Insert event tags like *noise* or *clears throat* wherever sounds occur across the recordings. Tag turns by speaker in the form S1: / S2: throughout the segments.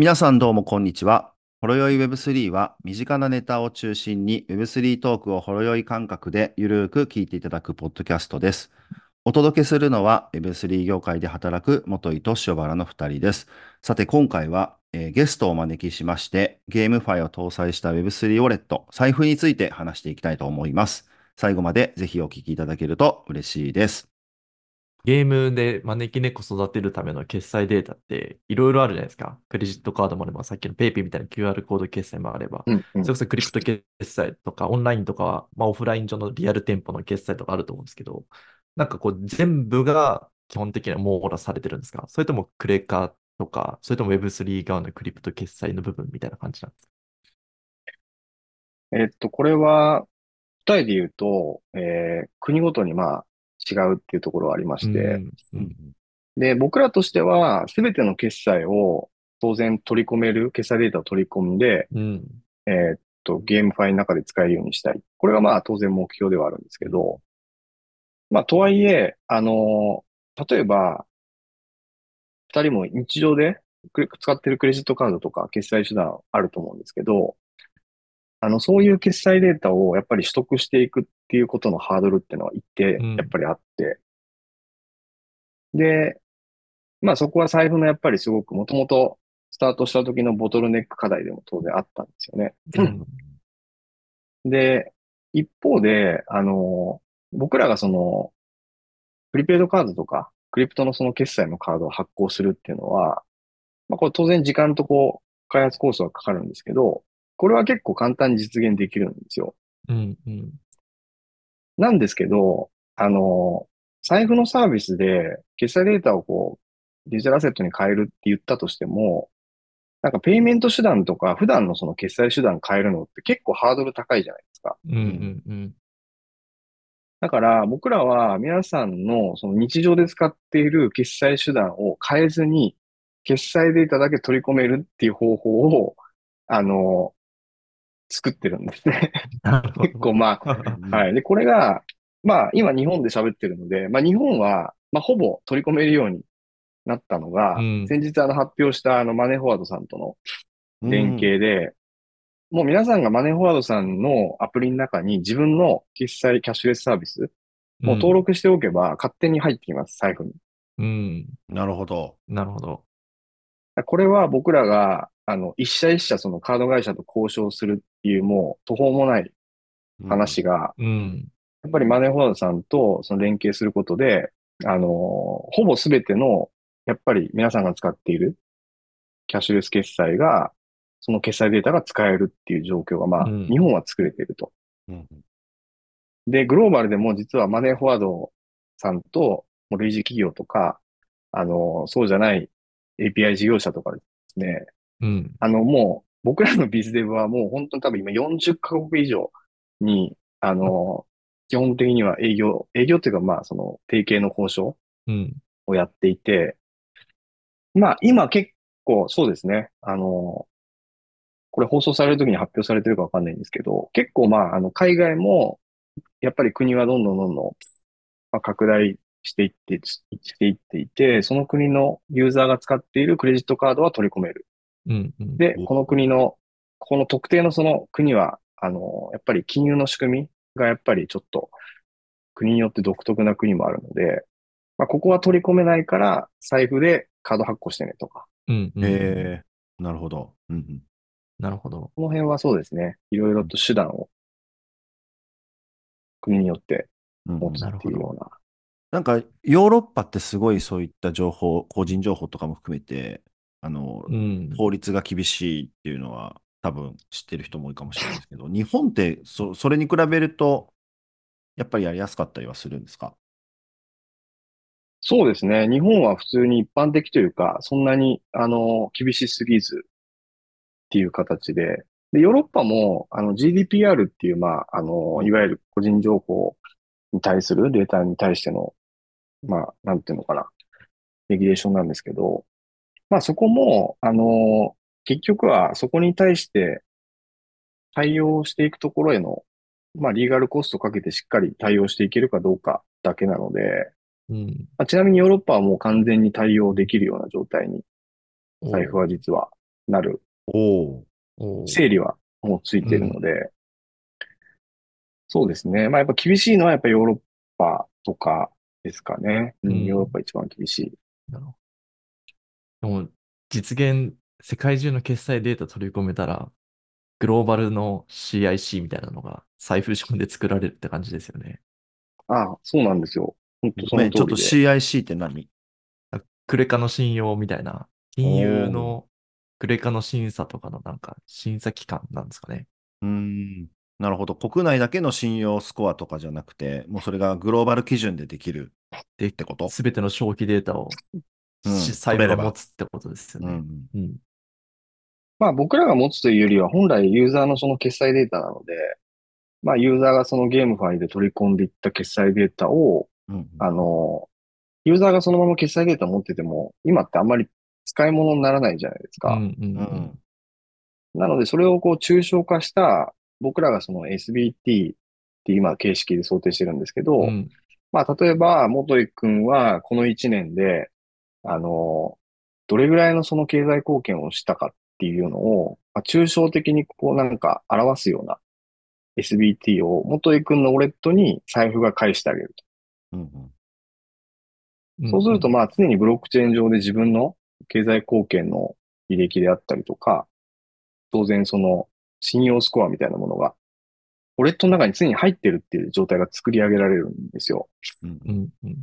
S1: 皆さんどうもこんにちは。ほろよい Web3 は身近なネタを中心に Web3 トークをほろよい感覚でゆるーく聞いていただくポッドキャストです。お届けするのは Web3 業界で働く元井と塩原の2人です。さて今回は、えーゲストをお招きしましてゲームファイを搭載した Web3 ウォレット、財布について話していきたいと思います。最後までぜひお聞きいただけると嬉しいです。
S2: ゲームで招き猫育てるための決済データっていろいろあるじゃないですか。クレジットカードもあれば、さっきの PayPay みたいな QR コード決済もあれば、
S3: うんうん。
S2: それこそクリプト決済とか、オンラインとかは、まあ、オフライン上のリアル店舗の決済とかあると思うんですけど、なんかこう全部が基本的には網羅されてるんですか？それともクレカとか、それとも Web3 側のクリプト決済の部分みたいな感じなんですか？
S3: えっと、これは、答えで言うと、えー国ごとにまあ違うっていうところはありまして、で、僕らとしては、すべての決済を当然取り込める、決済データを取り込んで、
S2: うん。
S3: えーっと、ゲームファイの中で使えるようにしたい。これがまあ当然目標ではあるんですけど、まあとはいえ、あのー例えば、二人も日常で使ってるクレジットカードとか決済手段あると思うんですけど、あの、そういう決済データをやっぱり取得していくっていうことのハードルっていうのは一定
S2: うん。
S3: やっぱりあって、で、まあそこは財布のやっぱりすごくもともとスタートした時のボトルネック課題でも当然あったんですよね。
S2: うん。
S3: で、一方で、あの、僕らがその、プリペイドカードとか、クリプトのその決済のカードを発行するっていうのは、まあこれ当然時間とこう、開発コースはかかるんですけど、これは結構簡単に実現できるんですよ。
S2: うんうん
S3: なんですけど、あの、財布のサービスで決済データをこう、デジタルアセットに変えるって言ったとしても、なんかペイメント手段とか普段のその決済手段変えるのって結構ハードル高いじゃないですか。
S2: うんうんうん
S3: だから僕らは皆さんのその日常で使っている決済手段を変えずに決済データだけ取り込めるっていう方法を、あの、作ってるんですね。*laughs* 結構まあ、はい。で、これが、まあ今日本で喋ってるので、まあ日本は、まあほぼ取り込めるようになったのが、
S2: うん
S3: 先日あの発表したあのマネーフォワードさんとの連携で、もう皆さんがマネーフォワードさんのアプリの中に自分の決済キャッシュレスサービス、もう登録しておけば勝手に入ってきます、財布に。
S2: うん。
S1: なるほど。
S2: なるほど。
S3: これは僕らが、あの、一社一社そのカード会社と交渉するいうもう途方もない話が、
S2: うん。
S3: やっぱりマネーフォワードさんとその連携することで、あの、ほぼすべての、やっぱり皆さんが使っているキャッシュレス決済が、その決済データが使えるっていう状況が、まあ、
S2: うん
S3: 日本は作れていると。
S1: うん
S3: で、グローバルでも実はマネーフォワードさんと、もう類似企業とか、あの、そうじゃない API 事業者とかですね、
S2: うん。
S3: あの、もう、僕らのビズデブはもう本当に多分今40カ国以上に、あの、基本的には営業、営業っていうかまあ、その、提携の交渉
S2: うん。
S3: をやっていて、まあ、今結構そうですね、あの、これ放送される時に発表されてるかわかんないんですけど、結構まあ、あの、海外も、やっぱり国はどんどんどんどん、まあ、拡大していって、していっていて、その国のユーザーが使っているクレジットカードは取り込める。
S2: うん。うん。
S3: で
S1: お、
S3: この国の、この特定のその国は、あの、やっぱり金融の仕組みがやっぱりちょっと国によって独特な国もあるので、まあ、ここは取り込めないから財布でカード発行してねとか、
S2: うん。うん
S1: えー、なるほど。うんうん
S2: なるほど。
S3: この辺はそうですね。いろいろと手段を国によって
S1: うんうん
S3: 持つっていうような。
S1: なんか、ヨーロッパってすごいそういった情報、個人情報とかも含めて、あの、
S2: うん。
S1: 法律が厳しいっていうのは多分知ってる人も多いかもしれないですけど、日本ってそそれに比べると、やっぱりやりやすかったりはするんですか？
S3: そうですね。日本は普通に一般的というか、そんなに、あの、厳しすぎずっていう形で、で、ヨーロッパも、あの、GDPR っていう、まあ、あの、いわゆる個人情報に対するデータに対しての、まあ、なんていうのかな、レギュレーションなんですけど、まあ、そこも、あの、結局はそこに対して対応していくところへの、まあ、リーガルコストかけてしっかり対応していけるかどうかだけなので、
S2: うん。
S3: まあちなみにヨーロッパはもう完全に対応できるような状態に財布は実はなる
S1: お
S3: 整理はもうついてるので、そうですね。まあやっぱ厳しいのはやっぱヨーロッパとかですかね。うん、
S2: うん
S3: ヨーロッパ一番厳しい。
S2: なるほど。でも、実現、世界中の決済データ取り込めたら、グローバルの CIC みたいなのが財布上で作られるって感じですよね。
S3: ああ、そうなんですよ。本当
S1: ちょっと。CIC って何？
S2: クレカの信用みたいな、金融のクレカの審査とかのなんか審査機関なんですかね。
S1: うーん。なるほど。国内だけの信用スコアとかじゃなくて、もうそれがグローバル基準でできる
S2: で
S1: ってこと？
S2: すべての消費データを
S1: うん
S2: し財布が持つってことですよね。
S1: うん。
S2: うん。
S3: まあ僕らが持つというよりは本来ユーザーのその決済データなので、まあユーザーがそのゲームファイで取り込んでいった決済データを、
S1: うん。
S3: あの、ユーザーがそのまま決済データ持ってても、今ってあんまり使い物にならないじゃないですか。
S2: うんうん
S1: う
S2: うん
S1: ん。
S3: なのでそれをこう抽象化した、僕らがその SBT って今形式で想定してるんですけど、
S2: うん
S3: まあ、例えば、元井くんはこの1年で、あの、どれぐらいのその経済貢献をしたかっていうのを、まあ、抽象的にこうなんか表すような SBT を元井くんのウォレットに財布が返してあげる
S1: うん。
S2: うん
S3: と。そうすると、まあ、常にブロックチェーン上で自分の経済貢献の履歴であったりとか、当然その信用スコアみたいなものが、ウォレットの中に常に入ってるっていう状態が作り上げられるんですよ。
S1: うん
S2: う。んうん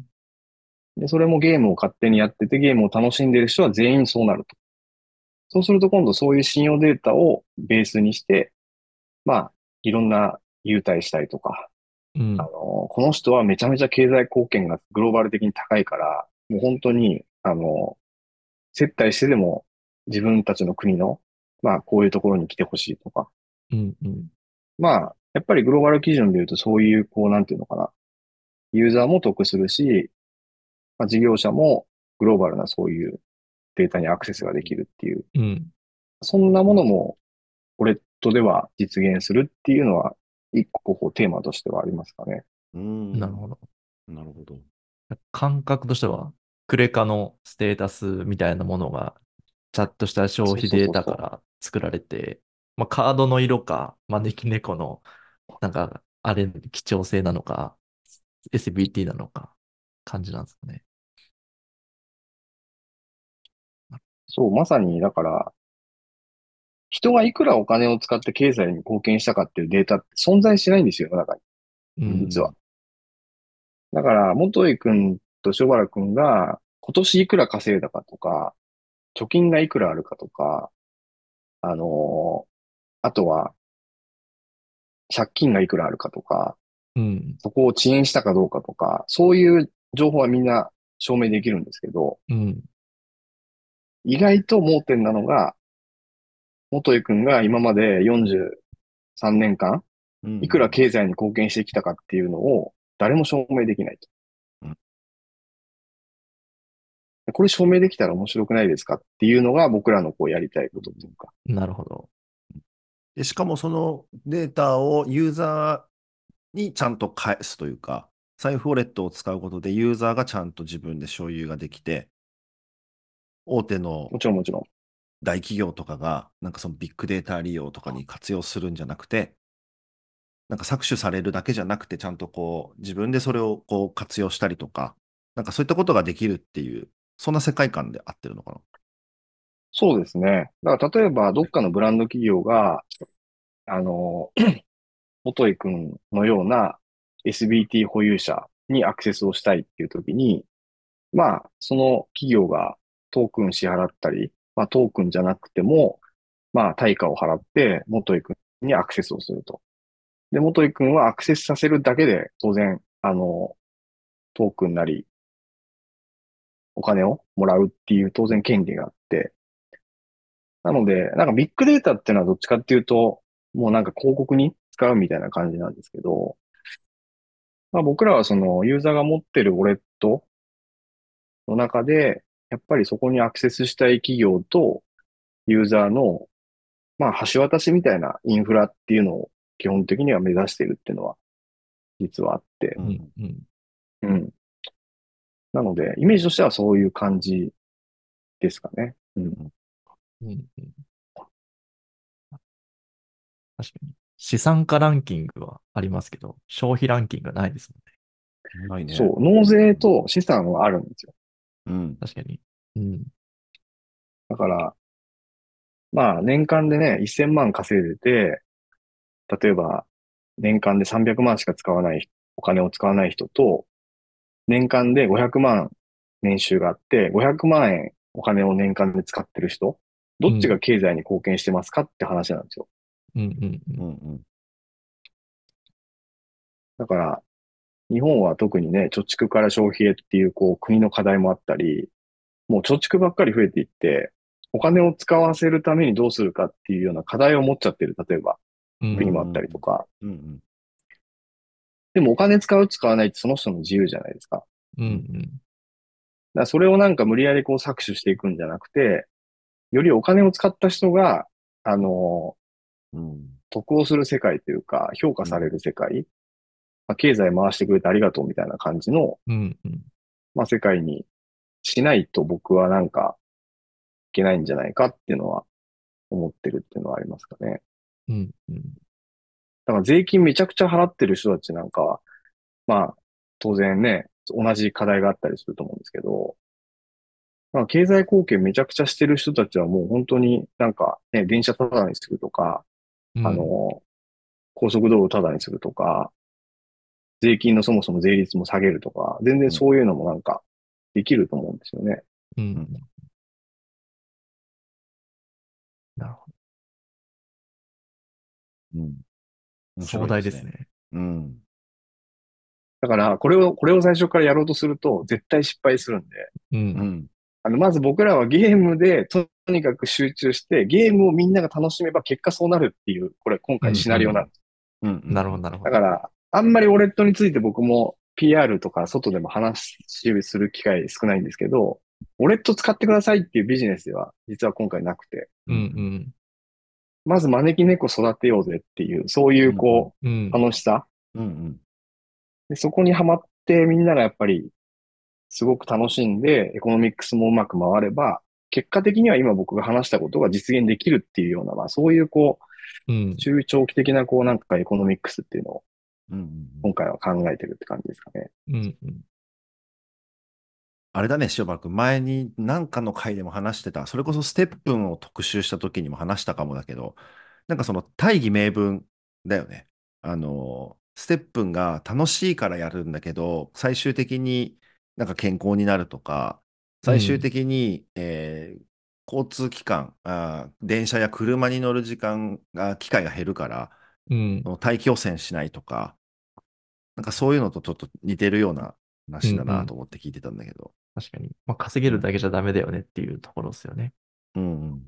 S3: で、それもゲームを勝手にやってて、ゲームを楽しんでる人は全員そうなると。そうすると今度そういう信用データをベースにして、まあ、いろんな優待したりとか、
S2: うん
S3: あの、この人はめちゃめちゃ経済貢献がグローバル的に高いから、もう本当に、あの、接待してでも自分たちの国の、まあ、こういうところに来てほしいとか、
S2: うんうん
S3: まあ、やっぱりグローバル基準で言うとそういう、こう、なんていうのかな。ユーザーも得するし、まあ、事業者もグローバルなそういうデータにアクセスができるっていう、
S2: うん
S3: そんなものも、ウォレットでは実現するっていうのは、一個こうテーマとしてはありますかね。
S1: うん。
S2: なるほど。
S1: なるほど。
S2: 感覚としては、クレカのステータスみたいなものが、ちゃんとした消費データから作られて、まあ、カードの色か、招き猫の、なんか、あれ、貴重性なのか、SBT なのか、感じなんですかね。
S3: そう、まさに、だから、人がいくらお金を使って経済に貢献したかっていうデータって存在しないんですよ、世の中に。
S2: うん
S3: 実は。だから、元井くんと塩原くんが今年いくら稼いだかとか、貯金がいくらあるかとか、あのーあとは、借金がいくらあるかとか、
S2: うん。
S3: そこを遅延したかどうかとか、そういう情報はみんな証明できるんですけど、
S2: うん。
S3: 意外と盲点なのが、元井くんが今まで43年間、
S1: うん
S3: いくら経済に貢献してきたかっていうのを誰も証明できないと。
S1: うん
S3: これ証明できたら面白くないですかっていうのが僕らのこうやりたいことというか。
S2: なるほど。
S1: でしかもそのデータをユーザーにちゃんと返すというか、財布ウォレットを使うことでユーザーがちゃんと自分で所有ができて、大手の
S3: もちろんもちろん。
S1: 大企業とかが、なんかそのビッグデータ利用とかに活用するんじゃなくて、なんか搾取されるだけじゃなくて、ちゃんとこう、自分でそれをこう活用したりとか、なんかそういったことができるっていう、そんな世界観で合ってるのかな？
S3: そうですね。だから例えばどっかのブランド企業が、あの、*clears throat* 元井くんのような SBT 保有者にアクセスをしたいっていう時に、まあ、その企業がトークン支払ったり、まあトークンじゃなくても、まあ対価を払って元井くんにアクセスをすると。で、元井くんはアクセスさせるだけで当然、あの、トークンなり、お金をもらうっていう当然権利があって、なので、なんかビッグデータっていうのはどっちかっていうと、もうなんか広告に使うみたいな感じなんですけど、まあ僕らはそのユーザーが持ってるウォレットの中で、やっぱりそこにアクセスしたい企業とユーザーの、まあ橋渡しみたいなインフラっていうのを基本的には目指してるっていうのは実はあって、
S1: う
S2: うんん。うん。
S3: うん。なので、イメージとしてはそういう感じですかね。うん。
S2: うん。うん確かに。資産家ランキングはありますけど、消費ランキングはないですもんね。
S1: ないね。
S3: そう、納税と資産はあるんですよ。
S1: うん。
S2: 確かに。うん。
S3: だから、まあ、年間でね、1000万稼いでて、例えば、年間で300万しか使わない、お金を使わない人と、年間で500万年収があって、500万円お金を年間で使ってる人、どっちが経済に貢献してますかって話なんですよ。
S2: うんうんう。
S1: うんんうん。
S3: だから、日本は特にね、貯蓄から消費へっていう、こう、国の課題もあったり、もう貯蓄ばっかり増えていって、お金を使わせるためにどうするかっていうような課題を持っちゃってる、例えば、
S2: うん
S3: 国もあったりとか。
S1: うんうん。
S3: でもお金使う、使わないってその人の自由じゃないですか。
S2: うんうん。
S3: らそれをなんか無理やりこう搾取していくんじゃなくて、よりお金を使った人が、あの、
S1: うん。
S3: 得をする世界というか、評価される世界、まあ、経済回してくれてありがとうみたいな感じの、
S2: うんうん。
S3: まあ、世界にしないと僕はなんかいけないんじゃないかっていうのは思ってるっていうのはありますかね。
S2: うんうん。
S3: だから税金めちゃくちゃ払ってる人たちなんかは、まあ、当然ね、同じ課題があったりすると思うんですけど、まあ、経済貢献めちゃくちゃしてる人たちはもう本当になんかね、電車タダにするとか、
S2: うん
S3: あの、高速道路タダにするとか、税金のそもそも税率も下げるとか、全然そういうのもなんかできると思うんですよね。
S2: うんうん。なるほ
S1: うん。
S2: ど。
S1: 面白
S2: 壮大
S1: い
S2: ですね。
S1: うん。
S3: だから、これを、これを最初からやろうとすると絶対失敗するんで、
S2: う。
S1: うんん。
S3: あの、まず僕らはゲームでとにかく集中して、ゲームをみんなが楽しめば結果そうなるっていう、これ今回シナリオなんです。
S1: うん。
S2: なるほど、なるほど。
S3: だから、あんまりウォレットについて僕も PR とか外でも話する機会少ないんですけど、ウォレット使ってくださいっていうビジネスでは実は今回なくて、
S2: うんうん。
S3: まず招き猫育てようぜっていう、そういうこ
S2: うん
S3: う、。楽しさ。
S1: うんうん。
S3: でそこにハマってみんながやっぱりすごく楽しんで、エコノミックスもうまく回れば、結果的には今僕が話したことが実現できるっていうような、まあそういうこ
S2: うん
S3: う、。中長期的なこうなんかエコノミックスっていうのを
S1: うんうん
S3: 今回は考えてるって感じですかね。
S2: うんうん。
S1: あれだね、塩原君、前に何かの回でも話してた、それこそステップンを特集した時にも話したかもだけど、なんかその大義名分だよね。あの、ステップンが楽しいからやるんだけど、最終的になんか健康になるとか、最終的に、えー交通機関あー、電車や車に乗る時間が、機会が減るから、
S2: うん
S1: 大気汚染しないとか、なんかそういうのとちょっと似てるような話だ
S2: うんう
S1: なんと思って聞いてたんだけど。
S2: 確かに。まあ、稼げるだけじゃダメだよねっていうところですよね。
S1: うんうん。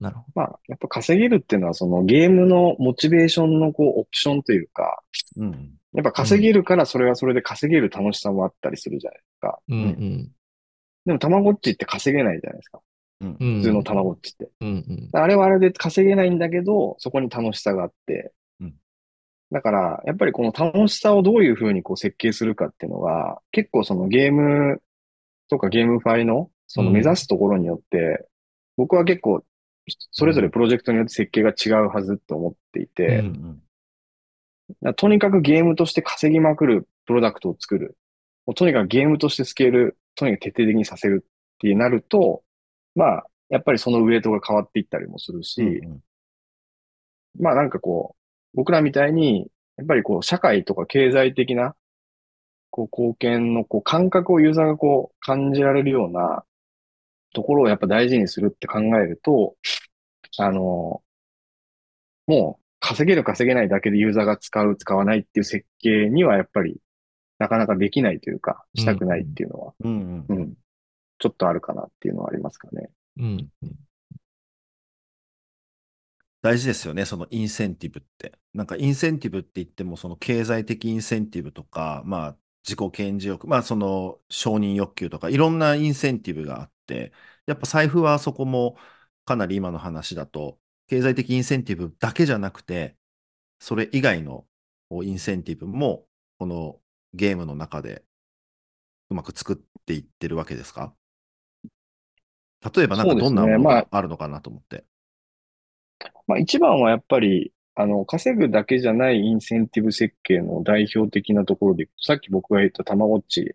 S2: なるほ
S3: まあ、やっぱ稼げるっていうのはそのゲームのモチベーションのこうオプションというか、
S1: うん
S3: やっぱ稼げるからそれはそれで稼げる楽しさもあったりするじゃないですか。
S2: ど。うんうん。
S3: でもたまごっちって稼げないじゃないですか。普通のたまごっちって。あれはあれで稼げないんだけど、そこに楽しさがあって。
S1: うん。
S3: だから、やっぱりこの楽しさをどういうふうにこう設計するかっていうのが、結構そのゲームとかゲームファイのその目指すところによって、僕は結構それぞれプロジェクトによって設計が違うはずと思っていて、とにかくゲームとして稼ぎまくるプロダクトを作る。もうとにかくゲームとしてスケール、とにかく徹底的にさせるってなると、まあ、やっぱりそのウエイトが変わっていったりもするし、
S1: うん
S3: まあなんかこう、僕らみたいに、やっぱりこう、社会とか経済的な、こう、貢献のこう、感覚をユーザーがこう、感じられるようなところをやっぱ大事にするって考えると、あの、もう、稼げる稼げないだけでユーザーが使う、使わないっていう設計にはやっぱり、なかなかできないというか、したくないっていうのは、
S1: うんうん。
S3: うん、ちょっとあるかなっていうのはありますかね。
S2: うんうん。
S1: 大事ですよね、そのインセンティブって。なんかインセンティブって言っても、その経済的インセンティブとか、まあ自己顕示欲、まあその承認欲求とか、いろんなインセンティブがあって、やっぱ財布はそこもかなり今の話だと、経済的インセンティブだけじゃなくて、それ以外のインセンティブも、このゲームの中でうまく作っていってるわけですか？例えばなんかどんなものがあるのかなと思って。
S3: まあ一番はやっぱり、あの、稼ぐだけじゃないインセンティブ設計の代表的なところでいくと、さっき僕が言ったたまごっち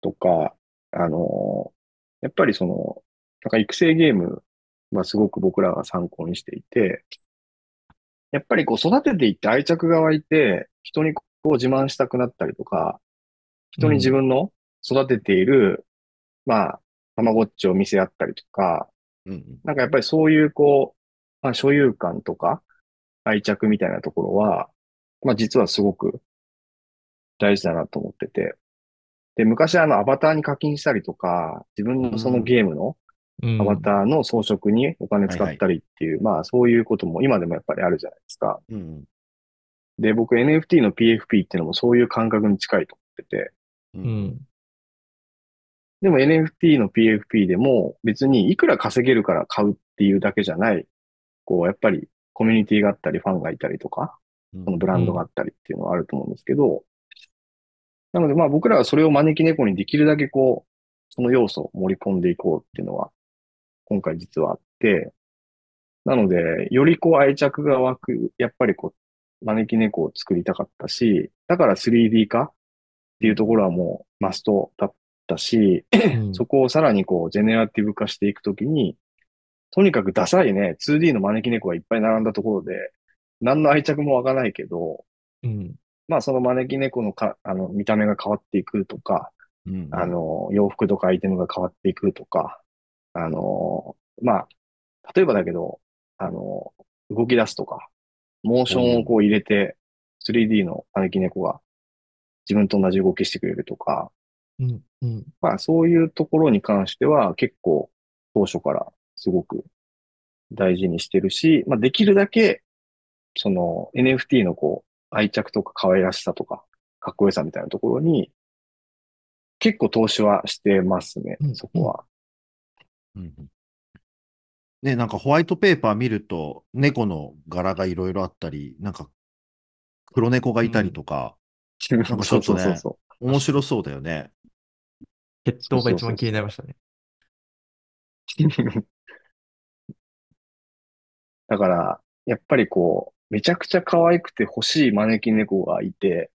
S3: とか、あの、やっぱりその、なんか育成ゲームはすごく僕らが参考にしていて、やっぱりこう育てていって愛着が湧いて、人にこう自慢したくなったりとか、人に自分の育てている、まあ、たまごっちを見せ合ったりとか、
S1: うんうん。
S3: なんかやっぱりそういうこう、まあ所有感とか愛着みたいなところは、まあ実はすごく大事だなと思ってて。で、昔あのアバターに課金したりとか、自分のそのゲームの
S2: うん
S3: アバターの装飾にお金使ったりっていう、まあそういうことも今でもやっぱりあるじゃないですか。
S1: うんうん。
S3: で、僕 NFT の PFP っていうのもそういう感覚に近いと思ってて、
S1: う。
S2: うんん。
S3: でも NFT の PFP でも別にいくら稼げるから買うっていうだけじゃない、こうやっぱりコミュニティがあったりファンがいたりとか、
S1: うん。
S3: そのブランドがあったりっていうのはあると思うんですけど、なのでまあ僕らはそれを招き猫にできるだけこう、その要素を盛り込んでいこうっていうのは、今回実はあって、なので、よりこう愛着が湧く、やっぱりこう、招き猫を作りたかったし、だから 3D 化っていうところはもうマストだったし、
S2: うん
S3: そこをさらにこう、ジェネラティブ化していくときに、とにかくダサいね、2D の招き猫がいっぱい並んだところで、何の愛着も湧かないけど、
S2: うん。
S3: まあその招き猫のか、あの、見た目が変わっていくとか、
S1: うん
S3: あの、洋服とかアイテムが変わっていくとか、あの、まあ、例えばだけど、あの、動き出すとか、モーションをこう入れて、3D の招き猫が自分と同じ動きしてくれるとか、
S2: うん。うん。
S3: まあそういうところに関しては結構当初からすごく大事にしてるし、まあできるだけその NFT のこう愛着とか可愛らしさとかかっこよさみたいなところに結構投資はしてますね
S2: う、ん
S3: そこは。
S1: うんうんね、なんかホワイトペーパー見ると、猫の柄がいろいろあったり、なんか黒猫がいたりとか、かちょっとね面白そうだよね。
S2: 血統が一番気になりましたね。
S3: う。*laughs* だから、やっぱりこう、めちゃくちゃ可愛くて欲しい招き猫がいて、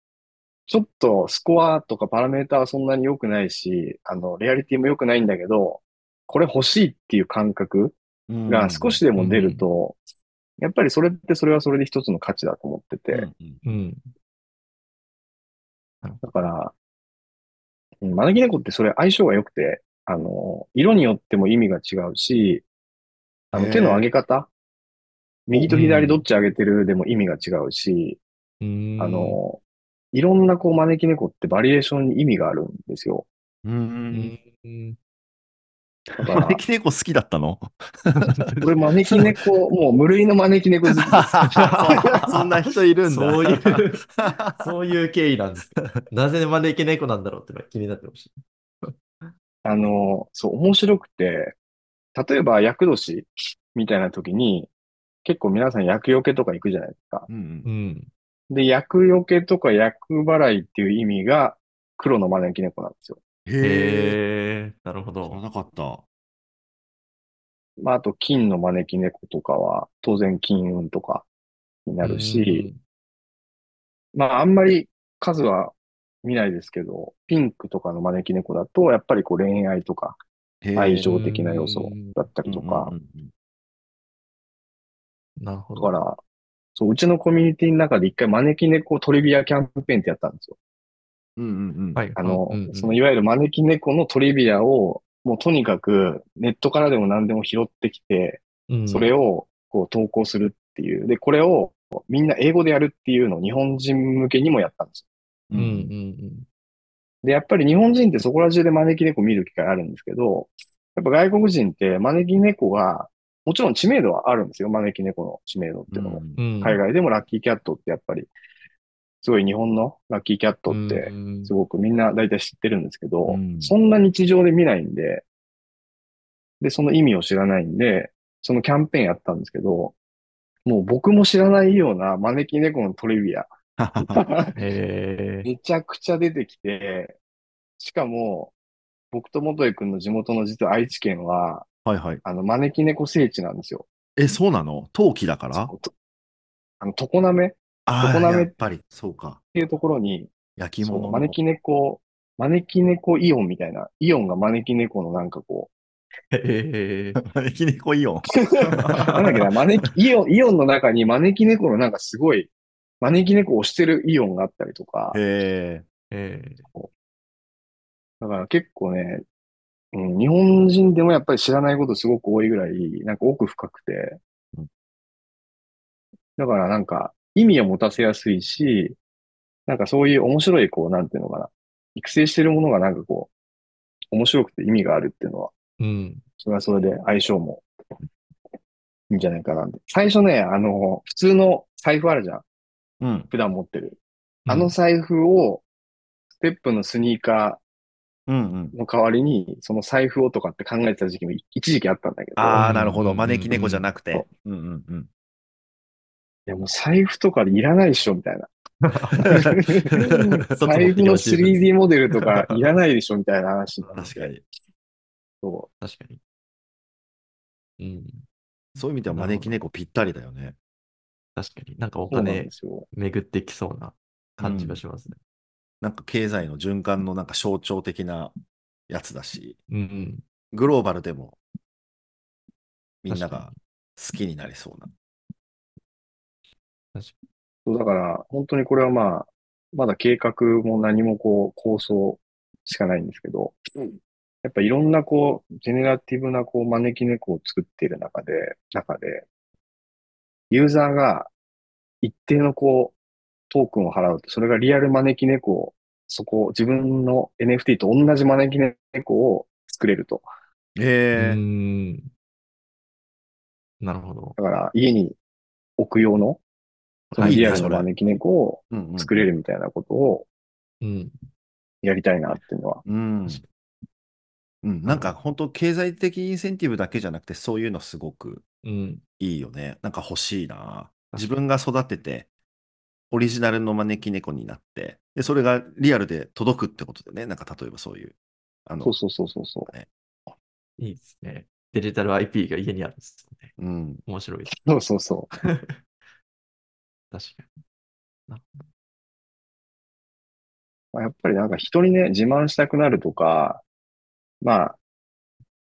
S3: ちょっとスコアとかパラメータはそんなに良くないし、あの、レアリティも良くないんだけど、これ欲しいっていう感覚
S1: うん
S3: が少しでも出ると、やっぱりそれってそれはそれで一つの価値だと思ってて、
S1: うんうん
S2: うん。
S3: だから、うん招き猫ってそれ相性が良くて、あの、色によっても意味が違うし、あの手の上げ方、右と左どっち上げてるでも意味が違うし、
S2: うん。
S3: あ、の、いろんなこう招き猫ってバリエーションに意味があるんですよ。
S1: うん招き猫好きだったの？*laughs*
S3: これ招き猫、もう無類の招き猫好きです。*laughs*
S1: そんな人いるんだ。
S2: そういう、*laughs* そういう経緯なんです。なぜ招き猫なんだろうってのが気になってまし
S3: あの、そう、面白くて、例えば、厄年みたいな時に、結構皆さん厄除けとか行くじゃないですか。
S1: うんうん
S2: た。うん。
S3: で、厄除けとか厄払いっていう意味が黒の招き猫なんですよ。
S1: へえ。
S2: なるほ
S1: 知ら
S2: ど。
S1: なかった。
S3: まあ、あと金の招き猫とかは当然金運とかになるし、まあ、あんまり数は見ないですけど、ピンクとかの招き猫だと、やっぱりこう恋愛とか愛情的な要素だったりとか
S1: うん、うんうん
S2: うん、なるほど。
S3: だから、そう、うちのコミュニティの中で一回招き猫トリビアキャンペーンってやったんですよ。
S1: うんうんうん。
S2: はい。
S3: あの、
S2: うんうん
S3: そのいわゆる招き猫のトリビアを、もうとにかくネットからでも何でも拾ってきて、
S2: うん
S3: それをこう投稿するっていう。で、これをみんな英語でやるっていうのを日本人向けにもやったんです
S2: うんうん
S3: よ。で、やっぱり日本人ってそこら中で招き猫見る機会あるんですけど、やっぱ外国人って招き猫が、もちろん知名度はあるんですよ。招き猫の知名度っていうのも。
S2: うん。うん。
S3: 海外でもラッキーキャットってやっぱり、すごい日本のラッキーキャットって
S2: うん
S3: すごくみんな大体知ってるんですけど、
S1: うん
S3: そんな日常で見ないんで、で、その意味を知らないんで、そのキャンペーンやったんですけど、もう僕も知らないような招き猫のトリビア、*laughs*
S2: へえ。
S3: めちゃくちゃ出てきて、しかも、僕と元井くんの地元の実は愛知県は、
S1: はいはい。
S3: あの、招き猫聖地なんですよ。
S1: え、そうなの？陶器だから？
S3: あの、常滑っ
S1: ああ、やっぱり、そうか。
S3: ていうところに、
S1: 焼き物の。
S3: 招き猫、招き猫イオンみたいな、イオンが招き猫のなんかこ
S2: へえ。*laughs*
S1: 招き猫イオン。
S3: う、なんだっけな、招き、イオン、イオンの中に招き猫のなんかすごい、招き猫を推してるイオンがあったりとか、
S1: へ
S2: ええ。
S3: だから結構ね、うん、日本人でもやっぱり知らないことすごく多いぐらい、なんか奥深くて
S1: うん、
S3: だからなんか意味を持たせやすいし、なんかそういう面白い、こう、なんていうのかな、育成してるものがなんかこう、面白くて意味があるっていうのは、
S2: うん。
S3: それはそれで相性もいいんじゃないかな。最初ね、あの、普通の財布あるじゃん。
S1: え。うん。
S3: 普段持ってる。あの財布を、ステップのスニーカ。ーの代わりに、その財布をとかって考えてた時期も一時期あったんだけど、
S1: ああ、
S2: うん
S1: なるほど。招き猫じゃなく
S3: そ
S1: て。うんうんうん。
S3: いやもう財布とかでいらないでしょ、みたいな。財布の 3D モデルとかいらないでしょ、みたいな *laughs* 話にな *laughs*
S1: 確かに。
S3: そ
S2: 確かに。うん。
S1: そういう意味では招き猫ぴったりだよね。
S2: 確かに。なんかお金。巡ってきそうな感じがしますね。
S1: なんか経済の循環のなんか象徴的なやつだし、
S2: うんうん。
S1: グローバルでもみんなが好きになりそうな。
S3: そうだから、本当にこれはまあ、まだ計画も何もこう、構想しかないんですけど、やっぱいろんなこう、ジェネラティブなこう、招き猫を作っている中で、中で、ユーザーが一定のこう、トークンを払うと、それがリアル招き猫を、そこ、自分の NFT と同じ招き猫を作れると。
S2: う
S1: ええ。
S2: ん。なるほど。
S3: だから、家に置く用の、その
S1: い
S3: リアルの招き猫を
S1: うんうん
S3: 作れるみたいなことを
S2: うん。
S3: やりたいなっていうのは
S1: うん。
S2: 確
S1: うん、なんか本当経済的インセンティブだけじゃなくてそういうのすごく
S2: うん。
S1: いいよね。なんか欲しいな。自分が育ててオリジナルの招き猫になってでそれがリアルで届くってことでねなんか例えばそういうあの
S3: そうそうそうそうそう。
S2: いいですね。デジタル IP が家にあるんですね。
S1: うん
S2: 面白いです。
S3: そうそうそう。*laughs*
S2: 確か
S3: まあやっぱりなんか人にね、自慢したくなるとか、まあ、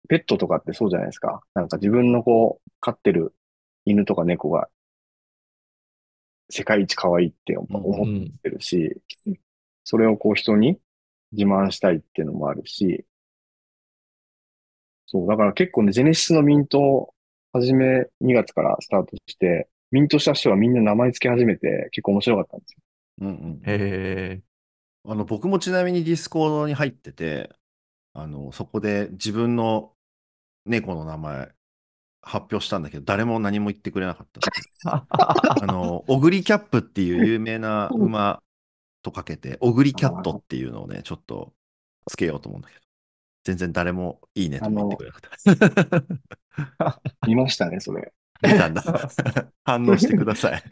S3: ペットとかってそうじゃないですか。なんか自分のこう、飼ってる犬とか猫が世界一可愛いってやっぱ
S2: に。
S3: 思っ
S2: うん。
S3: てるし、それをこう人に自慢したいっていうのもあるし、そう、だから結構ね、ジェネシスのミントを初め2月からスタートして、ミントした人はみんな名前付け始めて結構面白かったんですよ。
S1: うんうん
S2: へえ。
S1: あの僕もちなみにディスコードに入っててあのそこで自分の猫の名前発表したんだけど誰も何も言ってくれなかった。*laughs* あの、オグリキャップっていう有名な馬とかけて、オグリキャットっていうのをね、ちょっとつけようと思うんだけど、全然誰もいいねとも言ってくれなかった。
S3: 見ましたね、それ。
S1: 見たんだ。*laughs* 反応してください。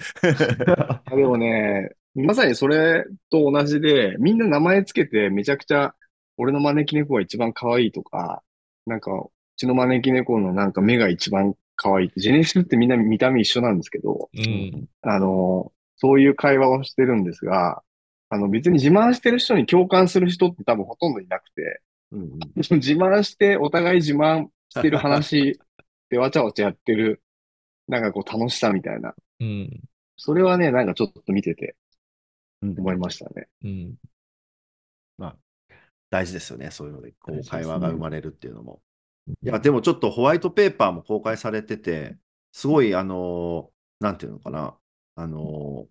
S3: あ *laughs* でもね、まさにそれと同じで、みんな名前つけてめちゃくちゃ、俺の招き猫が一番可愛いとか、なんか、うちの招き猫のなんか目が一番可愛いって、ジェネシスってみんな見た目一緒なんですけど、
S2: うん。
S3: あの、そういう会話をしてるんですが、あの別に自慢してる人に共感する人って多分ほとんどいなくて、
S1: うんうん
S3: 自慢してお互い自慢してる話でわちゃわちゃやってる、なんかこう楽しさみたいな。
S2: うん。
S3: それはね、なんかちょっと見てて
S1: うん
S3: 思いましたね。
S2: うん。
S1: 大事ですよね、そういうので、こう会話が生まれるっていうのも。いや、でもちょっとホワイトペーパーも公開されてて、すごい、あのーなんていうのかな、あのー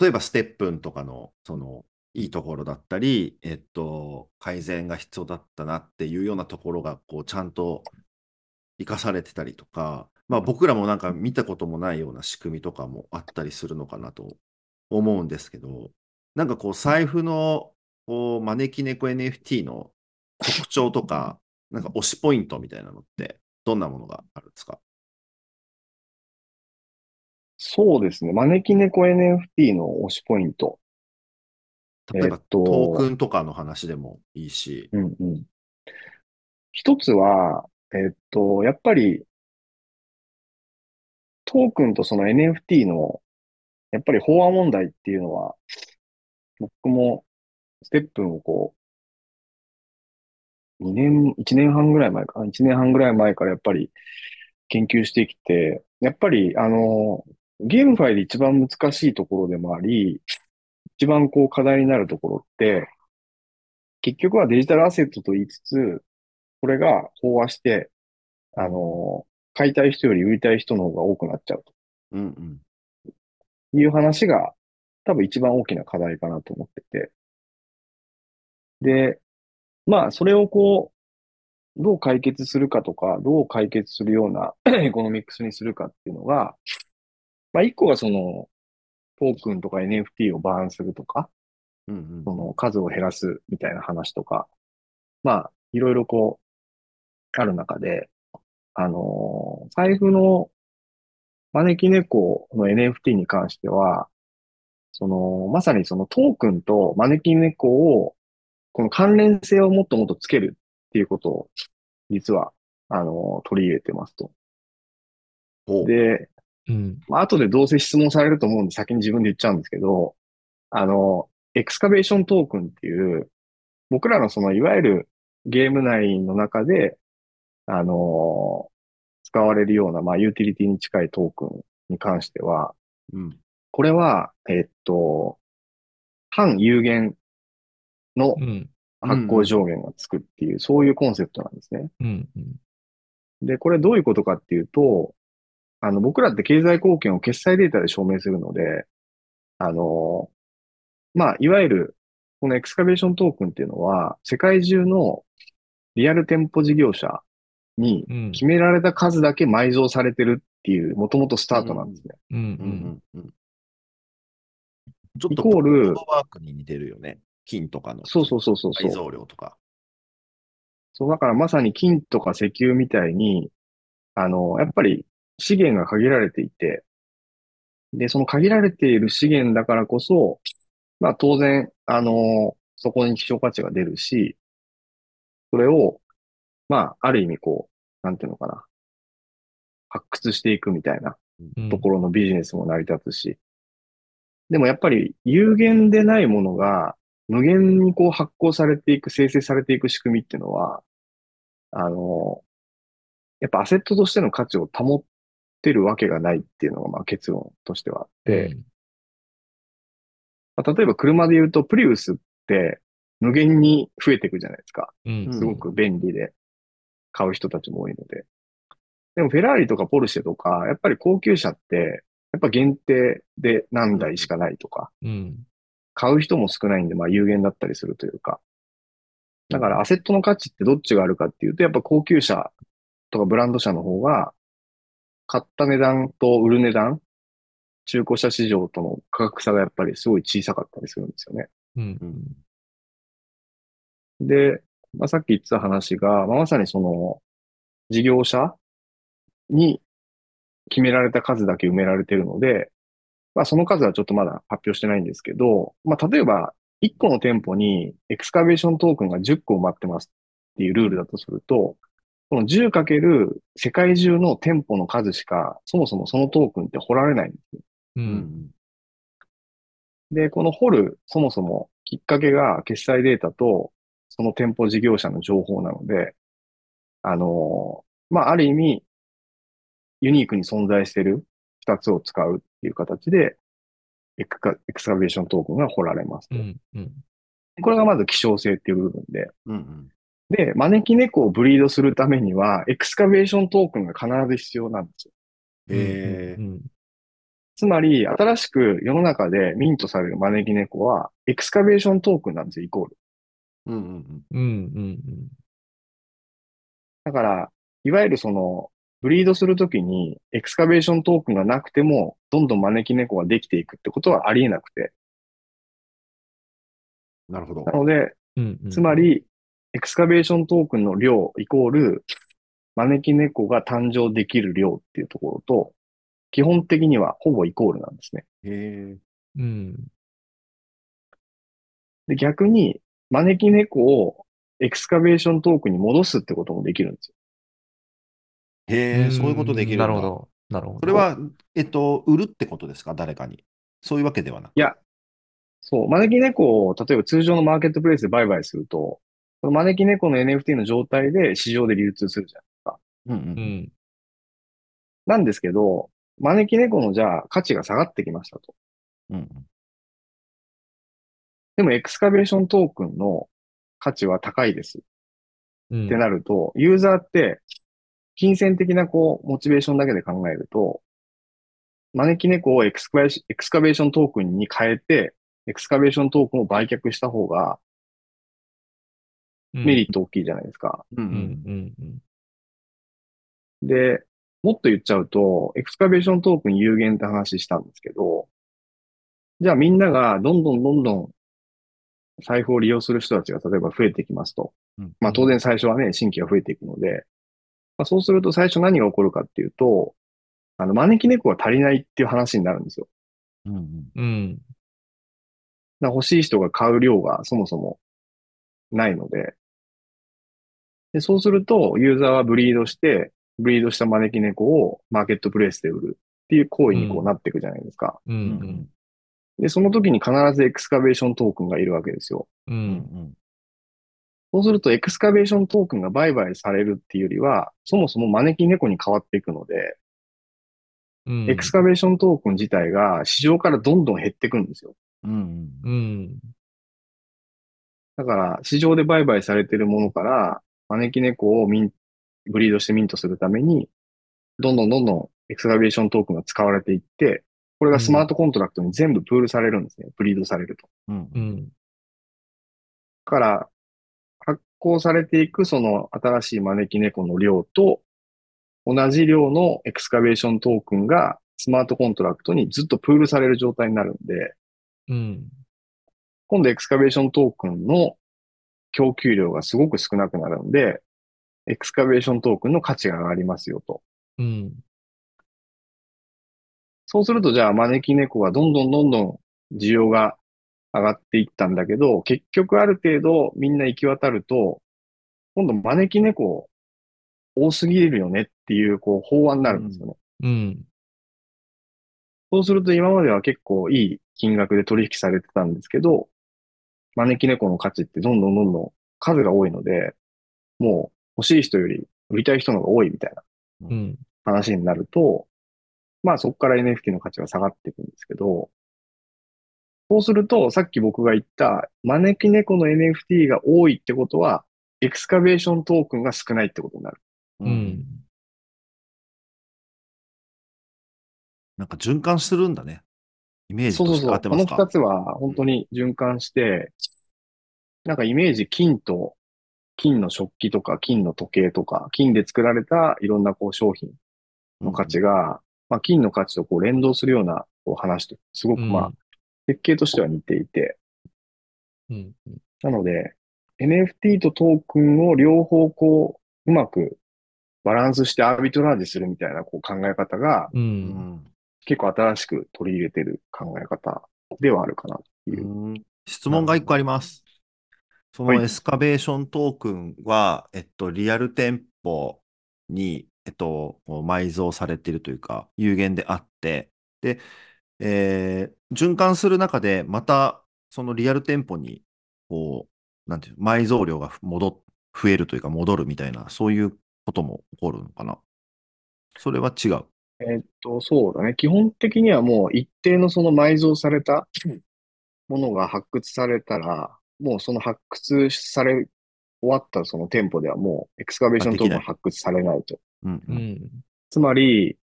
S1: 例えばステップンとかの、その、いいところだったり、えっと、改善が必要だったなっていうようなところが、こう、ちゃんと生かされてたりとか、まあ僕らもなんか見たこともないような仕組みとかもあったりするのかなと思うんですけど、なんかこう財布のこう招き猫 NFT の特徴とか、*laughs* なんか推しポイントみたいなのってどんなものがあるんですか？
S3: そうですね。招き猫 NFT の推しポイント。
S1: 例えば
S3: えっと
S1: トークンとかの話でもいいし、
S3: うんうん。一つは、えっと、やっぱり、トークンとその NFT の、やっぱり飽和問題っていうのは、僕もステップンをこう、2年、1年半ぐらい前かな、1年半ぐらい前からやっぱり研究してきて、やっぱり、あの、ゲームファイで一番難しいところでもあり、一番こう課題になるところって、結局はデジタルアセットと言いつつ、これが飽和して、あの、買いたい人より売りたい人の方が多くなっちゃう
S1: うんうん。
S3: という話が多分一番大きな課題かなと思ってて。で、まあ、それをこう、どう解決するかとか、どう解決するような *clears throat* エコノミクスにするかっていうのが、まあ、一個がその、トークンとか NFT をバーンするとか、
S1: うんうん。
S3: その数を減らすみたいな話とか、まあ、いろいろこう、ある中で、あのー財布の招き猫の NFT に関しては、その、まさにそのトークンと招き猫を、この関連性をもっともっとつけるっていうことを、実は、あのー取り入れてますと。で、
S2: うん。
S3: まあ、後でどうせ質問されると思うんで先に自分で言っちゃうんですけど、あの、エクスカベーショントークンっていう、僕らのその、いわゆるゲーム内の中で、あの、使われるような、まあ、ユーティリティに近いトークンに関しては、
S1: うん。
S3: これは、えっと、反有限の
S2: うん。
S3: 発行上限がつくっていう、そういうコンセプトなんですね。
S2: うん。うん。
S3: で、これどういうことかっていうと、あの、僕らって経済貢献を決済データで証明するので、あの、まあ、いわゆる、このエクスカベーショントークンっていうのは、世界中のリアル店舗事業者に
S2: うん。
S3: 決められた数だけ埋蔵されてるっていう、もともとスタートなんですね。
S2: うん。う
S1: うん
S2: ん。
S1: うんうん。ちょっ
S3: イ
S1: と
S3: コール
S1: プロワークに似てるよね。金とかの。
S3: そうそうそうそうそう
S1: 埋。蔵量とか。
S3: そう、だからまさに金とか石油みたいに、あの、やっぱり資源が限られていて、で、その限られている資源だからこそ、まあ当然、あの、そこに希少価値が出るし、それを、まあ、ある意味こう、なんていうのかな、発掘していくみたいな
S2: うん。
S3: ところのビジネスも成り立つし、でもやっぱり有限でないものが無限にこう発行されていく、生成されていく仕組みっていうのは、あの、やっぱアセットとしての価値を保ってるわけがないっていうのがまあ結論としてはあって、まあ例えば車で言うとプリウスって無限に増えていくじゃないですか。
S2: うん。
S3: すごく便利で買う人たちも多いので。でもフェラーリとかポルシェとか、やっぱり高級車って、やっぱ限定で何台しかないとか、
S2: うん。
S3: 買う人も少ないんで、まあ有限だったりするというか。だからアセットの価値ってどっちがあるかっていうと、やっぱ高級車とかブランド車の方が、買った値段と売る値段、中古車市場との価格差がやっぱりすごい小さかったりするんですよね。
S2: うん。
S3: で、まあ、さっき言ってた話が、まあ、まさにその、事業者に決められた数だけ埋められてるので、まあ、その数はちょっとまだ発表してないんですけど、まあ、例えば、1個の店舗にエクスカベーショントークンが10個埋まってますっていうルールだとすると、この10かける世界中の店舗の数しか、そもそもそのトークンって掘られないんですよ。
S2: う。
S1: うんん
S3: で、この掘る、そもそもきっかけが決済データと、その店舗事業者の情報なので、あのーまあ、ある意味、ユニークに存在している二つを使うっていう形で、エクカエクスカベーショントークンが掘られますと。
S2: うん。うん。
S3: これがまず希少性っていう部分で。
S1: うんうん。
S3: で、招き猫をブリードするためには、エクスカベーショントークンが必ず必要なんですよ。
S1: へえ。
S2: うん。
S3: つまり、新しく世の中でミントされる招き猫は、エクスカベーショントークンなんですよ、イコール。
S1: うんうん
S2: うん。うん。
S3: だから、いわゆるその、ブリードするときに、エクスカベーショントークンがなくても、どんどん招き猫ができていくってことはありえなくて。
S1: うん。なるほど
S3: な。ので、
S2: うん。
S3: つまり、エクスカベーショントークンの量イコール、招き猫が誕生できる量っていうところと、基本的にはほぼイコールなんですね。
S1: へえ。
S2: うん。
S3: で、逆に、招き猫をエクスカベーショントークンに戻すってこともできるんですよ。
S1: へえ、そういうことできるんだ。
S2: なるほど。なるほど。
S1: それは、えっと、売るってことですか？誰かに。そういうわけではなく。
S3: いや、そう、招き猫を、例えば通常のマーケットプレイスで売買すると、その招き猫の NFT の状態で市場で流通するじゃないですか。
S1: うんう。
S2: うんん。
S3: なんですけど、招き猫のじゃあ価値が下がってきましたと。
S1: うんうん。
S3: でもエクスカベーショントークンの価値は高いです。
S2: うん。
S3: ってなると、ユーザーって金銭的なこう、モチベーションだけで考えると、招き猫をエクスカベーションエクスカベーショントークンに変えて、エクスカベーショントークンを売却した方がメリット大きいじゃないですか。で、もっと言っちゃうと、エクスカベーショントークン有限って話したんですけど、じゃあみんながどんどんどんどん財布を利用する人たちが例えば増えてきますと。
S1: うん
S3: まあ当然最初はね、新規が増えていくので、まあ、そうすると最初何が起こるかっていうと、あの、招き猫が足りないっていう話になるんですよ。
S1: うんうん。
S3: 欲しい人が買う量がそもそもないので、で、そうすると、ユーザーはブリードして、ブリードした招き猫をマーケットプレイスで売るっていう行為にこ
S2: う
S3: うんなっていくじゃないですか。
S2: う
S1: うん
S2: ん。
S3: で、その時に必ずエクスカベーショントークンがいるわけですよ。
S2: う。
S1: うんん
S3: そうすると、エクスカベーショントークンが売買されるっていうよりは、そもそも招き猫に変わっていくので、
S2: うん。
S3: エクスカベーショントークン自体が市場からどんどん減っていくんですよ。
S1: うんうん。
S2: うん。
S3: だから、市場で売買されているものから、招き猫をミン、ブリードしてミントするために、どんどんどんどんエクスカベーショントークンが使われていって、これがスマートコントラクトに全部プールされるんですね。ブリードされると。
S1: うん
S2: う。ん。
S3: だから、発行されていくその新しい招き猫の量と、同じ量のエクスカベーショントークンがスマートコントラクトにずっとプールされる状態になるんで、
S2: うん。
S3: 今度エクスカベーショントークンの供給量がすごく少なくなるんで、エクスカベーショントークンの価値が上がりますよと。
S2: うん。
S3: そうするとじゃあ招き猫がどんどんどんどん需要が上がっていったんだけど、結局ある程度みんな行き渡ると、今度招き猫多すぎるよねっていうこう法案になるんですよね。
S2: うん。
S3: そうすると今までは結構いい金額で取引されてたんですけど、招き猫の価値ってどんどんどんどん数が多いので、もう欲しい人より売りたい人の方が多いみたいな
S2: うん。
S3: 話になると、まあそこから NFT の価値は下がっていくんですけど、そうすると、さっき僕が言った招き猫の NFT が多いってことは、エクスカベーショントークンが少ないってことになる。
S1: う
S2: うんん。
S1: なんか循環するんだね。イメージとして合
S3: そうそうそう。この
S1: ってますか？
S3: 二つは本当に循環して、なんかイメージ金と、金の食器とか金の時計とか、金で作られたいろんなこう商品の価値が、まあ金の価値とこう連動するようなこう話と、すごくまあ、設計としては似ていて、
S2: うん。
S3: なので、NFT とトークンを両方こう、うまくバランスしてアービトラージするみたいなこう考え方が
S2: う。
S1: うんん。
S3: 結構新しく取り入れてる考え方ではあるかなっていう。
S1: うん質問が1個あります。その
S3: はい
S1: エスカベーショントークンは、えっと、リアル店舗に、えっと、埋蔵されているというか、有限であって、で、えー循環する中で、また、そのリアル店舗に、こう、なんていうの、埋蔵量が戻っ、増えるというか、戻るみたいな、そういうことも起こるのかな。それは違う。
S3: えっと、そうだね。基本的にはもう一定のその埋蔵されたものが発掘されたら、もうその発掘され終わったその店舗ではもうエクスカベーショントークンは発掘されないと。
S1: うん
S2: う
S1: うん。
S2: ん。
S3: つまり、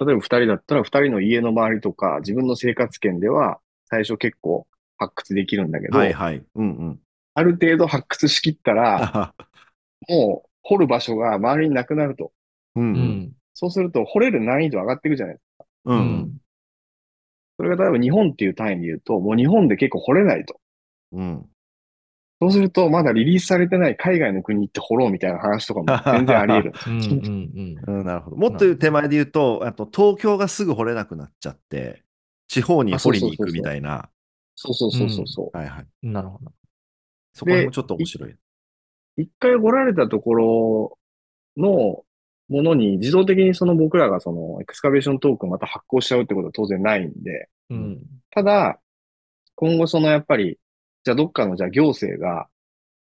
S3: 例えば二人だったら二人の家の周りとか自分の生活圏では最初結構発掘できるんだけど、
S1: はいはい。うんうん。
S3: ある程度発掘しきったら、*laughs* もう掘る場所が周りになくなると。
S1: うんう。
S2: うんん。
S3: そうすると掘れる難易度上がっていくじゃないですか。
S1: う。
S2: うんん。
S3: それが例えば日本っていう単位で言うと、もう日本で結構掘れないと。
S1: うん。
S3: そうすると、まだリリースされてない海外の国行って掘ろうみたいな話とかも全然あり得る。*laughs*
S2: うん。うん。
S1: うん、なるほど。もっと言う手前で言うと、あと東京がすぐ掘れなくなっちゃって、地方に掘りに行くみたいな。
S3: そうそうそうそうそう。
S1: はいはい。
S2: うん。なるほど。
S1: そこもちょっと面白い。
S3: 一回掘られたところのものに自動的にその僕らがそのエクスカベーショントークンをまた発行しちゃうってことは当然ないんで、
S2: うん。
S3: ただ、今後そのやっぱり、じゃあどっかのじゃあ行政が、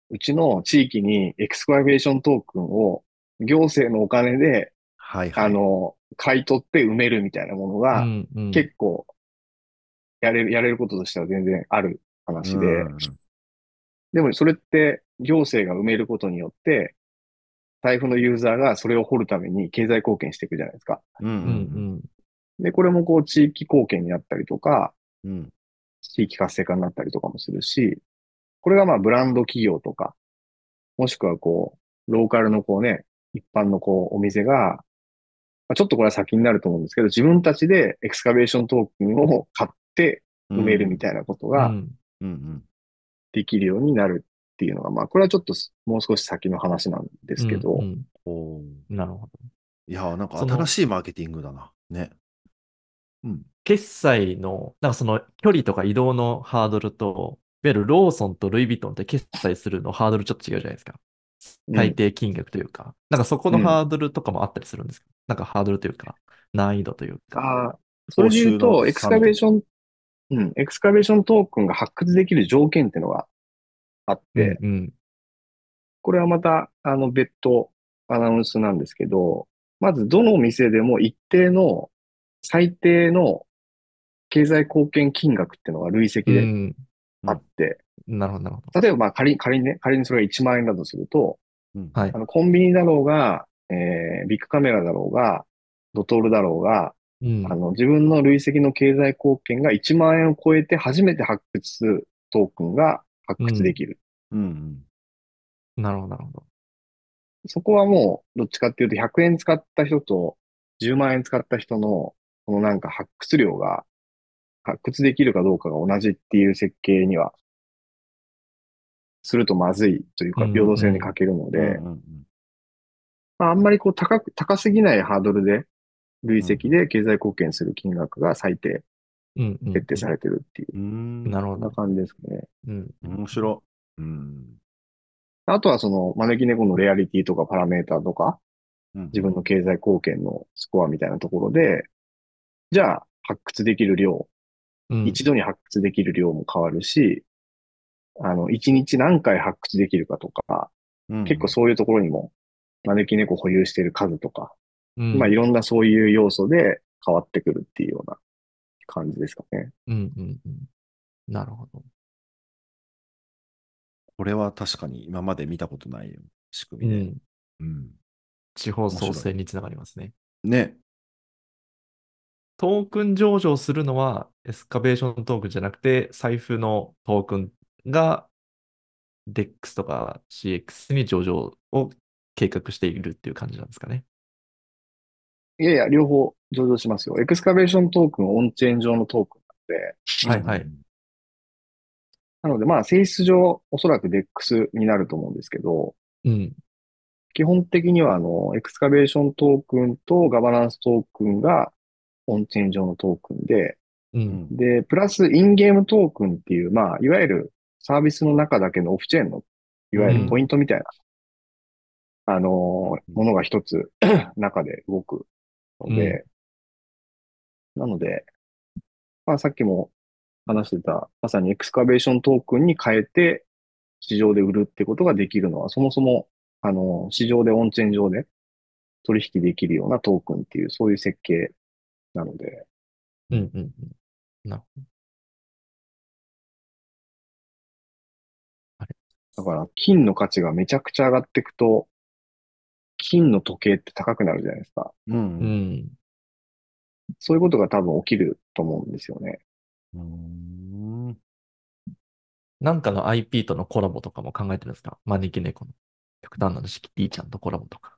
S3: うちの地域にエクスカベーショントークンを行政のお金で、
S1: はいはい。
S3: あの、買い取って埋めるみたいなもの
S2: う
S3: が、
S2: ん。うん。
S3: 結構、やれる、やれることとしては全然ある話で、
S1: うん
S3: でもそれって行政が埋めることによって、財布のユーザーがそれを掘るために経済貢献していくじゃないですか。
S1: うんう
S2: うんん。
S3: で、これもこう地域貢献になったりとか、
S1: うん
S3: 地域活性化になったりとかもするし、これがまあブランド企業とか、もしくはこう、ローカルのこうね、一般のこう、お店が、まあちょっとこれは先になると思うんですけど、自分たちでエクスカベーショントークンを買って埋めるみたいなことができるようになるっていうのが、まあこれはちょっともう少し先の話なんですけど、
S2: うんうんなるほど。
S1: いやー、なんか新しいマーケティングだな。ね。うん。
S2: 決済の、なんかその距離とか移動のハードルと、いわゆるローソンとルイ・ヴィトンって決済するのハードルちょっと違うじゃないですか。
S3: うん
S2: 最低金額というか、なんかそこの
S3: うん
S2: ハードルとかもあったりするんですか、なんかハードルというか、難易度というか。
S3: ああ、それで言うと、エクスカベーション、うん、エクスカベーショントークンが発掘できる条件っていうのがあって、
S2: うん。
S3: これはまた、あの、別途アナウンスなんですけど、まずどの店でも一定の最低の経済貢献金額っていうのが累積で
S2: うん。
S3: あって、
S2: なるほど、なるほど。
S3: 例えばまあ仮に、仮にね、仮にそれが1万円だとすると、
S1: うん
S2: はい
S3: あ。の、コンビニだろうが、えー、ビッグカメラだろうが、ドトールだろうが、
S2: うん
S3: あ。の、自分の累積の経済貢献が1万円を超えて初めて発掘するトークンが発掘できる。
S1: うんうん
S2: なるほど、なるほど。
S3: そこはもう、どっちかっていうと100円使った人と10万円使った人の、このなんか発掘量が、発掘できるかどうかが同じっていう設計には、するとまずいというか、
S2: うん
S3: 平等性に欠けるので、あ、あんまりこう高く、高すぎないハードルで、累積で経済貢献する金額が最低
S2: うん、うん。
S3: 設定されてるっていう、
S2: なるほど。
S3: そんな感じですね。
S2: うん。
S1: 面白い。うん。
S3: あとはその招き猫のレアリティとかパラメータとか、
S1: 自
S3: 自分の経済貢献のスコアみたいなところで、じゃあ発掘できる量、
S2: うん。
S3: 一度に発掘できる量も変わるし、あの、一日何回発掘できるかとか、結構そういうところにも、招き猫保有している数とか、
S2: うん。
S3: まあいろんなそういう要素で変わってくるっていうような感じですかね。
S2: うん、うん、うん。なるほど。
S1: これは確かに今まで見たことない仕
S2: う
S1: 組みで。
S2: ん。
S1: うん。
S2: 地方創生につながりますね。
S1: ね。
S2: トークン上場するのはエスカベーショントークンじゃなくて、財布のトークンが DEX とか CX に上場を計画しているっていう感じなんですかね。
S3: いやいや、両方上場しますよ。エクスカベーショントークンはオンチェーン上のトークンなので、
S2: はいはい。
S3: なのでまあ性質上おそらく DEX になると思うんですけど、
S2: うん。
S3: 基本的にはあの、エクスカベーショントークンとガバナンストークンがオンチェーン上のトークンで、
S2: う。
S1: うんん。
S3: で、プラスインゲームトークンっていう、まあ、いわゆるサービスの中だけのオフチェーンの、いわゆるポイントみたいな、あのーものが一つ *clears throat* 中で動くので、なので、まあさっきも話してた、まさにエクスカベーショントークンに変えて市場で売るってことができるのは、そもそも、あのー市場でオンチェーン上で取引できるようなトークンっていう、そういう設計なので、
S2: うん。うん。うんなるほ
S3: だから、金の価値がめちゃくちゃ上がっていくと、金の時計って高くなるじゃないですか。
S1: う。
S2: ど。うんん。
S3: そういうことが多分起きると思うんですよね。
S1: うん。
S2: なんかの IP とのコラボとかも考えてるんですか？招き猫の。極端な話、キティちゃんとコラボとか。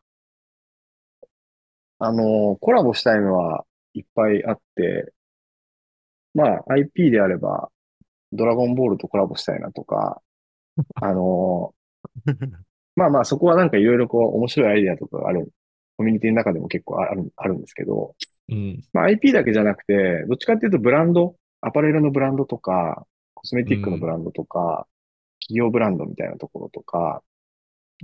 S3: あの、コラボしたいのはいっぱいあって、まあ IP であれば、ドラゴンボールとコラボしたいなとか、*laughs* あの、まあまあそこはなんかいろいろこう面白いアイデアとかがある、コミュニティの中でも結構ある、あるんですけど、
S2: うん。
S3: まあ IP だけじゃなくて、どっちかっていうとブランド、アパレルのブランドとか、コスメティックのブランドとか、企業ブランドみたいなところとか、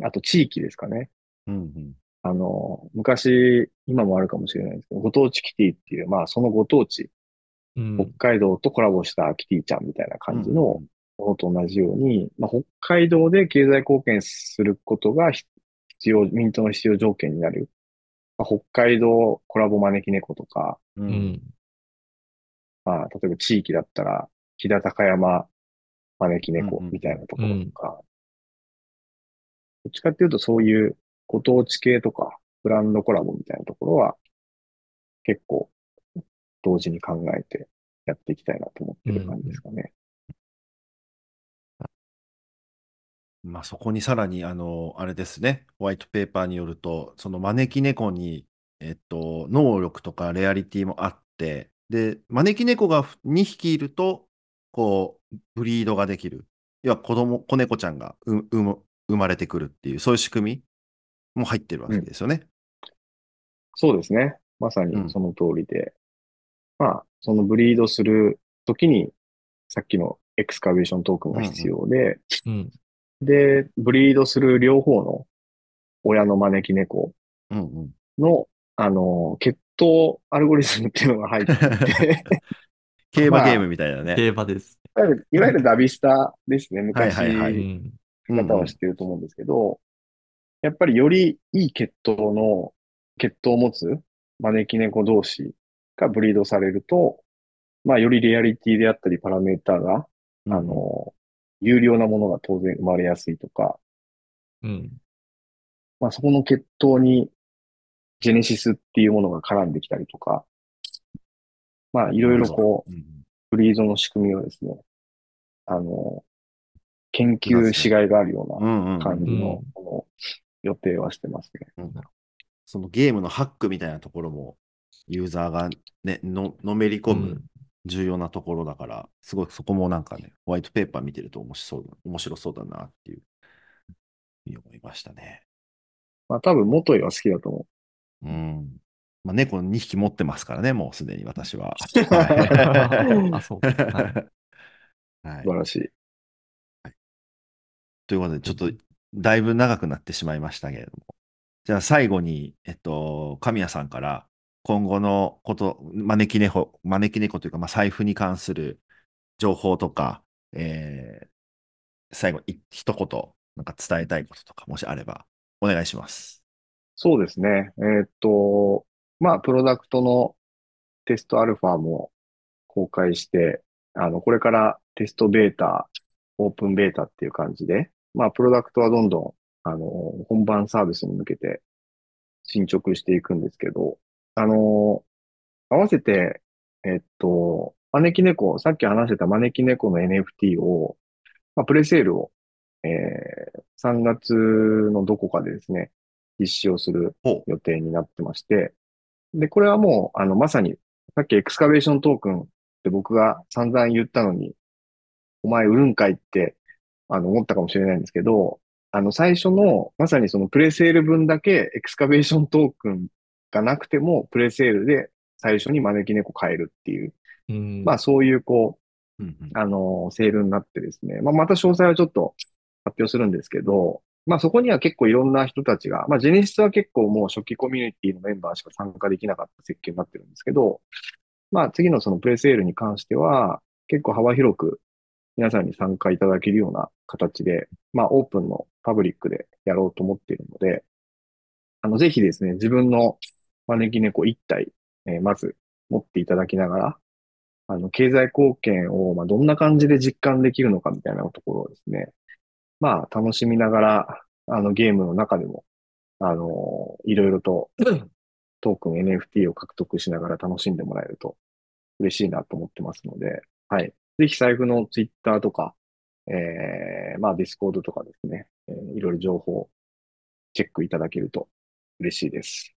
S3: あと地域ですかね。
S1: うん。
S3: あの、昔、今もあるかもしれないですけど、ご当地キティっていう、まあそのご当地、
S2: うん。
S3: 北海道とコラボしたキティちゃんみたいな感じの
S1: うん
S3: ものと同じように、まあ、北海道で経済貢献することがひ必要、ミントの必要条件になる。まあ、北海道コラボ招き猫とか、
S1: う。
S2: うんん。
S3: まあ、例えば地域だったら、飛騨高山招き猫
S1: うんうん
S3: みたいなところとか、どっちかっていうとそういうご当地系とか、ブランドコラボみたいなところは、結構、同時に考えてやっていきたいなと思ってる感じですかね。
S1: まあ、そこにさらに、あの、あれですね、ホワイトペーパーによると、その招き猫に、えっと、能力とかレアリティもあって、で、招き猫が2匹いると、こう、ブリードができる。要は子供、子猫ちゃんが生まれてくるっていう、そういう仕組みも入ってるわけですよね。
S3: そうですね。まさ
S1: うん
S3: にその通りで。まあ、そのブリードするときに、さっきのエクスカベーショントークンが必要で、
S2: うん。
S3: で、ブリードする両方の親の招き猫
S1: うんうん。
S3: の、あの、血統アルゴリズムっていうのが入っていて、ま *laughs* あ
S1: 競馬ゲームみたいなね。
S2: 競馬です。
S3: いわゆるダビスタですね。昔、
S1: はいはいはい
S2: うん。
S3: 方は知ってると思うんですけど、やっぱりよりいい血統の、血統を持つ招き猫同士がブリードされると、まあ、よりリアリティであったり、パラメーターが、
S1: うん。
S3: あの、有料なものが当然生まれやすいとか、
S2: うん。
S3: まあ、そこの血統にジェネシスっていうものが絡んできたりとか、まあ、いろいろこう、ブリードの仕組みをですね、あの、研究しがいがあるよう
S1: う
S3: な感じの、
S2: うん。
S3: この予定はしてますね。
S1: そのゲームのハックみたいなところも、ユーザーがね、ののめり込む重要なところだから、すごいそこもなんかね、ホワイトペーパー見てると面白そうだ面白そうだなっていうふうに思いましたね。
S3: まあ、多分元井は好きだと思
S1: うん。まあ、猫2匹持ってますからね、もうすでに私は。*laughs*
S2: あ、そうか。はい
S3: う。*laughs*
S1: はい
S3: 素晴らしい。
S1: ということで、ちょっとだいぶ長くなってしまいましたけれども。じゃあ最後に、えっと、神谷さんから今後のこと、招き猫、招き猫というか、まあ、財布に関する情報とか、えー最後、一言、なんか伝えたいこととか、もしあれば、お願いします。
S3: そうですね。えーっと、まあ、プロダクトのテストアルファも公開して、あの、これからテストベータ、オープンベータっていう感じで、まあ、プロダクトはどんどん、あの、本番サービスに向けて進捗していくんですけど、あの、合わせて、えっと、招き猫、さっき話してた招き猫の NFT を、まあ、プレセールを、えー、3月のどこかでですね、実施をする。予定になってまして、で、これはもう、あの、まさに、さっきエクスカベーショントークンって僕が散々言ったのに、お前売るんかいって、あの、思ったかもしれないんですけど、あの、最初の、まさにそのプレセール分だけエクスカベーショントークンがなくても、プレセールで最初に招き猫買えるっていう、
S2: うん。
S3: まあそういう、こう、
S1: うんうん。
S3: あの、セールになってですね、まあ、また詳細はちょっと発表するんですけど、まあ、そこには結構いろんな人たちが、まあ、ジェネシスは結構もう初期コミュニティのメンバーしか参加できなかった設計になってるんですけど、まあ、次のそのプレセールに関しては、結構幅広く皆さんに参加いただけるような形で、まあ、オープンのパブリックでやろうと思っているので、あの、ぜひですね、自分の招き猫1体、えーまず持っていただきながら、あの、経済貢献を、まあ、どんな感じで実感できるのかみたいなところをですね、まあ、楽しみながら、あの、ゲームの中でも、あの、いろいろとトークン NFT を獲得しながら楽しんでもらえると嬉しいなと思ってますので、はい。ぜひ財布の Twitter とか、えー、まあ、Discord とかですね、えーいろいろ情報チェックいただけると嬉しいです。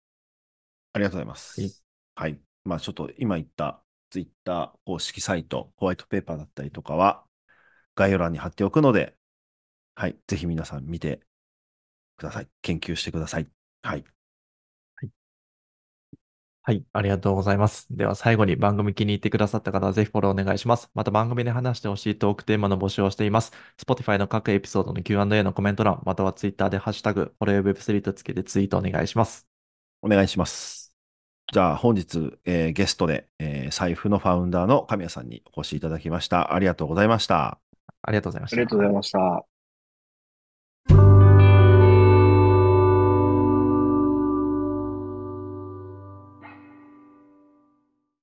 S1: ありがとうございます。
S2: はい
S1: はい。まあちょっと今言ったツイッター公式サイト、ホワイトペーパーだったりとかは概要欄に貼っておくので、はい。ぜひ皆さん見てください。研究してください。はい。
S2: はい、ありがとうございます。では最後に番組気に入ってくださった方はぜひフォローお願いします。また番組で話してほしいトークテーマの募集をしています。Spotify の各エピソードの Q&A のコメント欄、または Twitter でハッシュタグ、フォロー Web3 とつけてツイートお願いします。
S1: お願いします。じゃあ本日、えーゲストで、えー財布のファウンダーの神谷さんにお越しいただきました。ありがとうございました。
S2: ありがとうございました
S3: ありがとうございました。